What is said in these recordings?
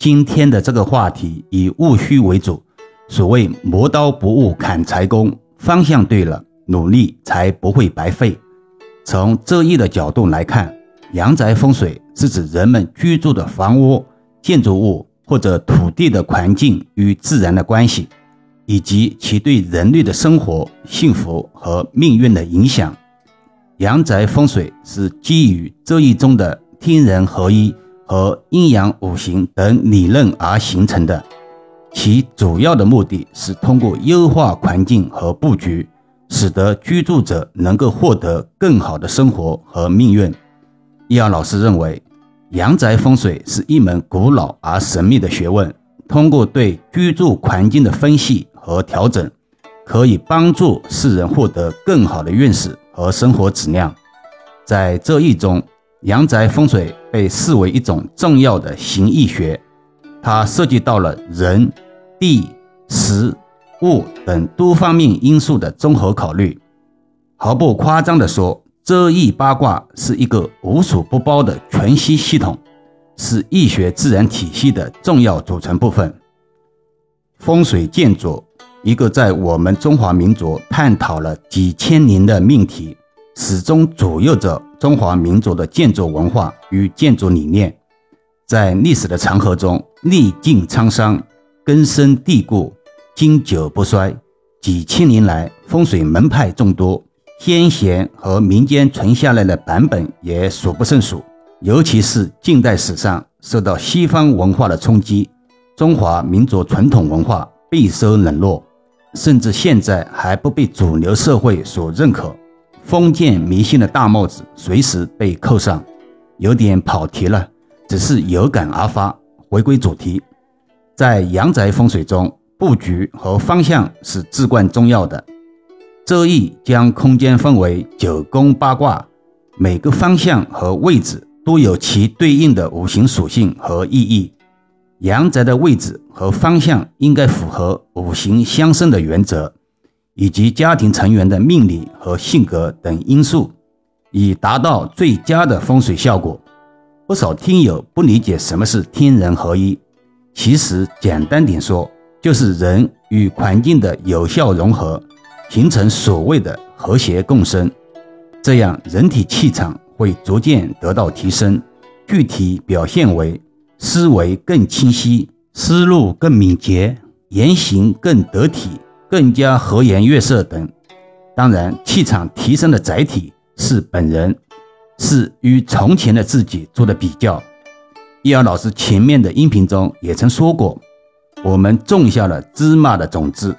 今天的这个话题以务虚为主，所谓磨刀不误砍柴工，方向对了，努力才不会白费。从这一的角度来看，阳宅风水是指人们居住的房屋、建筑物或者土地的环境与自然的关系，以及其对人类的生活、幸福和命运的影响。阳宅风水是基于这一中的天人合一和阴阳五行等理论而形成的，其主要的目的是通过优化环境和布局。使得居住者能够获得更好的生活和命运。易阳老师认为，阳宅风水是一门古老而神秘的学问，通过对居住环境的分析和调整，可以帮助世人获得更好的运势和生活质量。在这一中，阳宅风水被视为一种重要的形意学，它涉及到了人、地、时。物等多方面因素的综合考虑，毫不夸张地说，周易八卦是一个无所不包的全息系统，是易学自然体系的重要组成部分。风水建筑，一个在我们中华民族探讨了几千年的命题，始终左右着中华民族的建筑文化与建筑理念，在历史的长河中历尽沧桑，根深蒂固。经久不衰，几千年来风水门派众多，先贤和民间存下来的版本也数不胜数。尤其是近代史上受到西方文化的冲击，中华民族传统文化备受冷落，甚至现在还不被主流社会所认可。封建迷信的大帽子随时被扣上，有点跑题了，只是有感而发。回归主题，在阳宅风水中。布局和方向是至关重要的。周易将空间分为九宫八卦，每个方向和位置都有其对应的五行属性和意义。阳宅的位置和方向应该符合五行相生的原则，以及家庭成员的命理和性格等因素，以达到最佳的风水效果。不少听友不理解什么是天人合一，其实简单点说。就是人与环境的有效融合，形成所谓的和谐共生，这样人体气场会逐渐得到提升，具体表现为思维更清晰、思路更敏捷、言行更得体、更加和颜悦色等。当然，气场提升的载体是本人，是与从前的自己做的比较。易儿老师前面的音频中也曾说过。我们种下了芝麻的种子，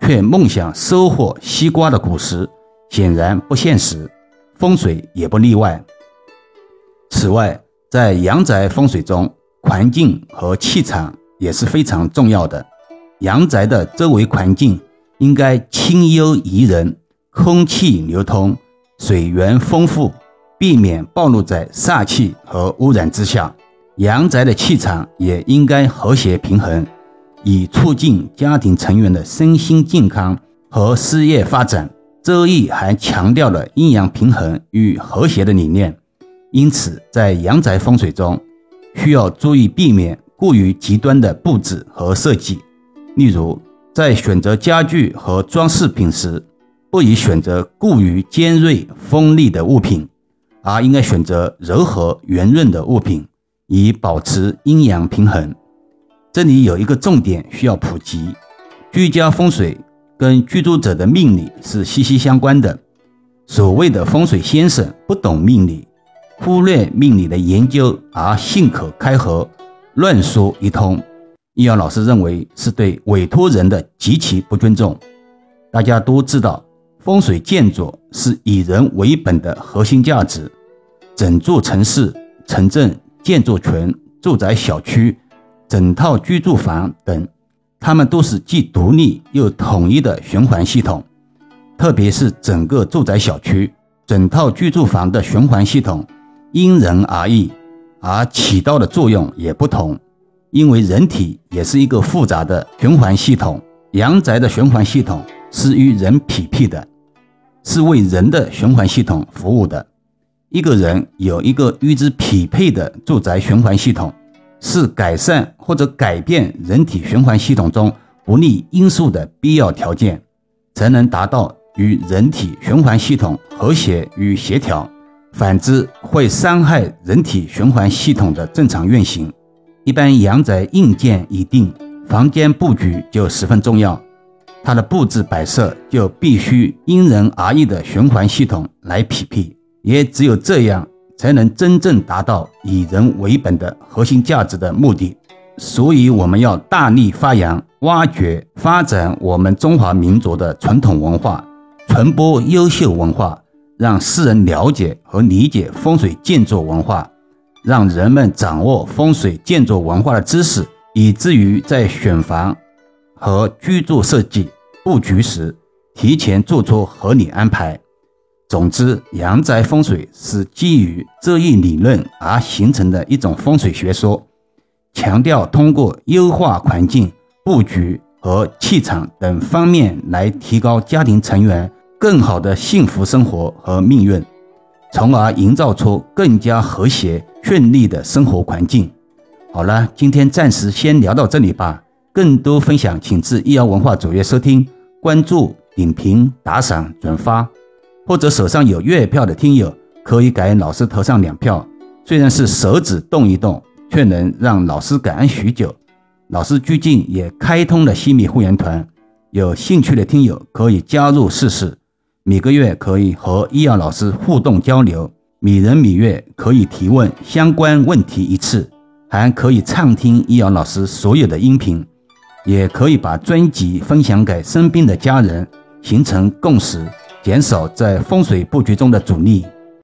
却梦想收获西瓜的果实，显然不现实。风水也不例外。此外，在阳宅风水中，环境和气场也是非常重要的。阳宅的周围环境应该清幽宜人，空气流通，水源丰富，避免暴露在煞气和污染之下。阳宅的气场也应该和谐平衡。以促进家庭成员的身心健康和事业发展。周易还强调了阴阳平衡与和谐的理念，因此在阳宅风水中，需要注意避免过于极端的布置和设计。例如，在选择家具和装饰品时，不宜选择过于尖锐锋利的物品，而应该选择柔和圆润的物品，以保持阴阳平衡。这里有一个重点需要普及：居家风水跟居住者的命理是息息相关的。所谓的风水先生不懂命理，忽略命理的研究而信口开河、乱说一通，易阳老师认为是对委托人的极其不尊重。大家都知道，风水建筑是以人为本的核心价值，整座城市、城镇、建筑群、住宅小区。整套居住房等，它们都是既独立又统一的循环系统。特别是整个住宅小区、整套居住房的循环系统，因人而异，而起到的作用也不同。因为人体也是一个复杂的循环系统，阳宅的循环系统是与人匹配的，是为人的循环系统服务的。一个人有一个与之匹配的住宅循环系统。是改善或者改变人体循环系统中不利因素的必要条件，才能达到与人体循环系统和谐与协调。反之，会伤害人体循环系统的正常运行。一般阳宅硬件已定，房间布局就十分重要，它的布置摆设就必须因人而异的循环系统来匹配，也只有这样，才能真正达到以人为本的核心价值的目的。所以，我们要大力发扬、挖掘、发展我们中华民族的传统文化，传播优秀文化，让世人了解和理解风水建筑文化。让人们掌握风水建筑文化的知识，以至于在选房和居住设计布局时，提前做出合理安排。总之，阳宅风水是基于这一理论而形成的一种风水学说，强调通过优化环境、布局和气场等方面来提高家庭成员更好的幸福生活和命运。从而营造出更加和谐、顺利的生活环境。好了，今天暂时先聊到这里吧。更多分享，请至易瑶文化主页收听、关注、点评、打赏、转发，或者手上有月票的听友可以给老师投上两票。虽然是手指动一动，却能让老师感恩许久。老师最近也开通了西米会员团，有兴趣的听友可以加入试试。每个月可以和易遥老师互动交流，每人每月可以提问相关问题一次，还可以畅听易遥老师所有的音频，也可以把专辑分享给身边的家人，形成共识，减少在风水布局中的阻力。